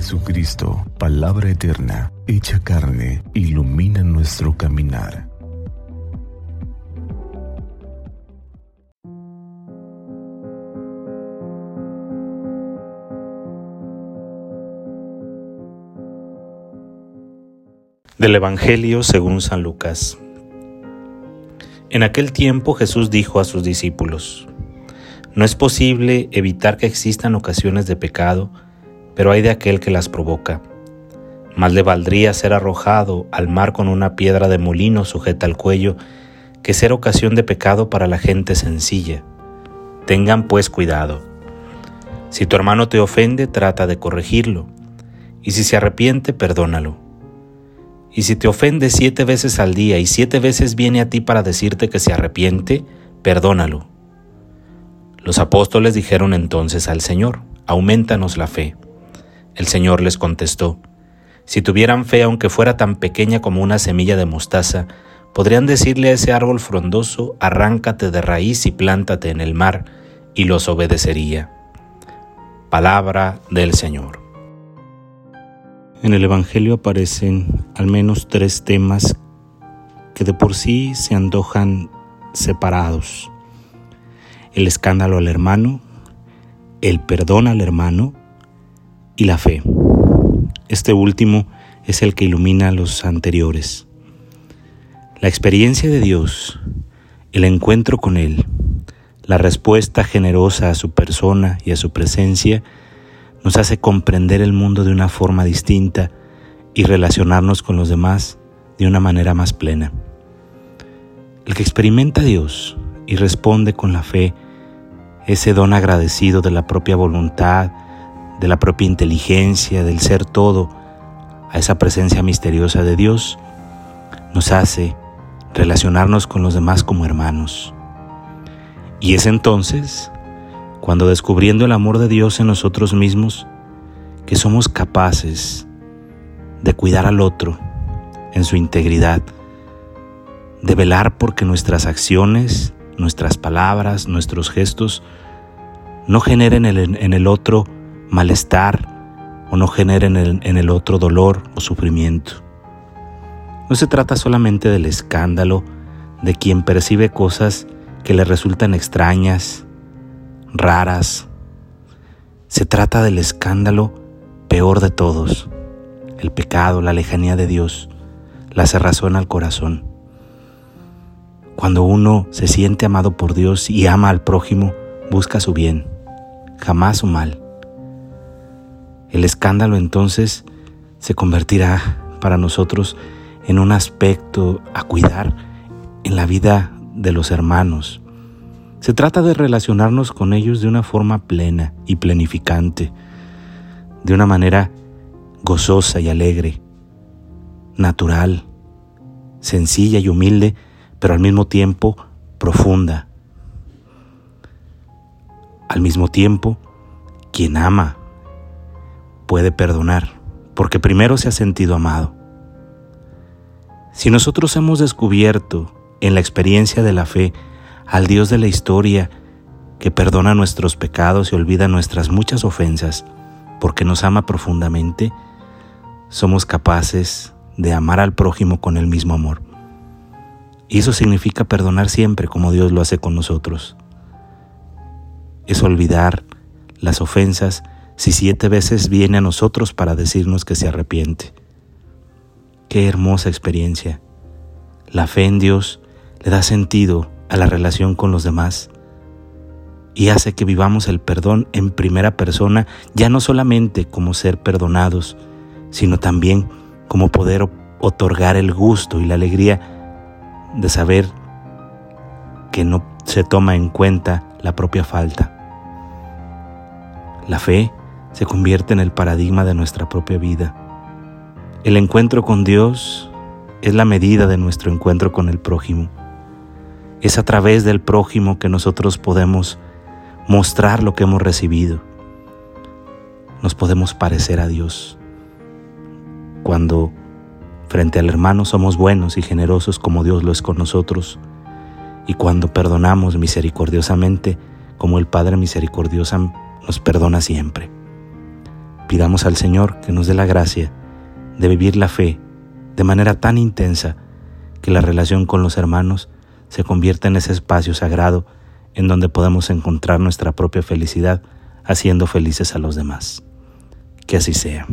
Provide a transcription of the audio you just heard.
Jesucristo, palabra eterna, hecha carne, ilumina nuestro caminar. Del Evangelio según San Lucas. En aquel tiempo Jesús dijo a sus discípulos, No es posible evitar que existan ocasiones de pecado, pero hay de aquel que las provoca. Más le valdría ser arrojado al mar con una piedra de molino sujeta al cuello que ser ocasión de pecado para la gente sencilla. Tengan pues cuidado. Si tu hermano te ofende, trata de corregirlo, y si se arrepiente, perdónalo. Y si te ofende siete veces al día y siete veces viene a ti para decirte que se arrepiente, perdónalo. Los apóstoles dijeron entonces al Señor, aumentanos la fe. El Señor les contestó, si tuvieran fe aunque fuera tan pequeña como una semilla de mostaza, podrían decirle a ese árbol frondoso, arráncate de raíz y plántate en el mar, y los obedecería. Palabra del Señor. En el Evangelio aparecen al menos tres temas que de por sí se antojan separados. El escándalo al hermano, el perdón al hermano y la fe. Este último es el que ilumina a los anteriores. La experiencia de Dios, el encuentro con Él, la respuesta generosa a su persona y a su presencia, nos hace comprender el mundo de una forma distinta y relacionarnos con los demás de una manera más plena. El que experimenta a Dios y responde con la fe, ese don agradecido de la propia voluntad, de la propia inteligencia, del ser todo, a esa presencia misteriosa de Dios, nos hace relacionarnos con los demás como hermanos. Y es entonces cuando descubriendo el amor de Dios en nosotros mismos, que somos capaces de cuidar al otro en su integridad, de velar porque nuestras acciones, nuestras palabras, nuestros gestos no generen en el otro malestar o no generen en el otro dolor o sufrimiento. No se trata solamente del escándalo de quien percibe cosas que le resultan extrañas, raras. Se trata del escándalo peor de todos, el pecado, la lejanía de Dios, la cerrazón al corazón. Cuando uno se siente amado por Dios y ama al prójimo, busca su bien, jamás su mal. El escándalo entonces se convertirá para nosotros en un aspecto a cuidar en la vida de los hermanos, se trata de relacionarnos con ellos de una forma plena y plenificante, de una manera gozosa y alegre, natural, sencilla y humilde, pero al mismo tiempo profunda. Al mismo tiempo, quien ama puede perdonar, porque primero se ha sentido amado. Si nosotros hemos descubierto en la experiencia de la fe al Dios de la historia que perdona nuestros pecados y olvida nuestras muchas ofensas, porque nos ama profundamente, somos capaces de amar al prójimo con el mismo amor. Y eso significa perdonar siempre como Dios lo hace con nosotros. Es olvidar las ofensas si siete veces viene a nosotros para decirnos que se arrepiente. Qué hermosa experiencia. La fe en Dios le da sentido a la relación con los demás y hace que vivamos el perdón en primera persona, ya no solamente como ser perdonados, sino también como poder otorgar el gusto y la alegría de saber que no se toma en cuenta la propia falta. La fe se convierte en el paradigma de nuestra propia vida. El encuentro con Dios es la medida de nuestro encuentro con el prójimo. Es a través del prójimo que nosotros podemos mostrar lo que hemos recibido. Nos podemos parecer a Dios. Cuando frente al hermano somos buenos y generosos como Dios lo es con nosotros, y cuando perdonamos misericordiosamente como el Padre misericordioso nos perdona siempre. Pidamos al Señor que nos dé la gracia de vivir la fe de manera tan intensa que la relación con los hermanos se convierta en ese espacio sagrado en donde podemos encontrar nuestra propia felicidad haciendo felices a los demás. Que así sea.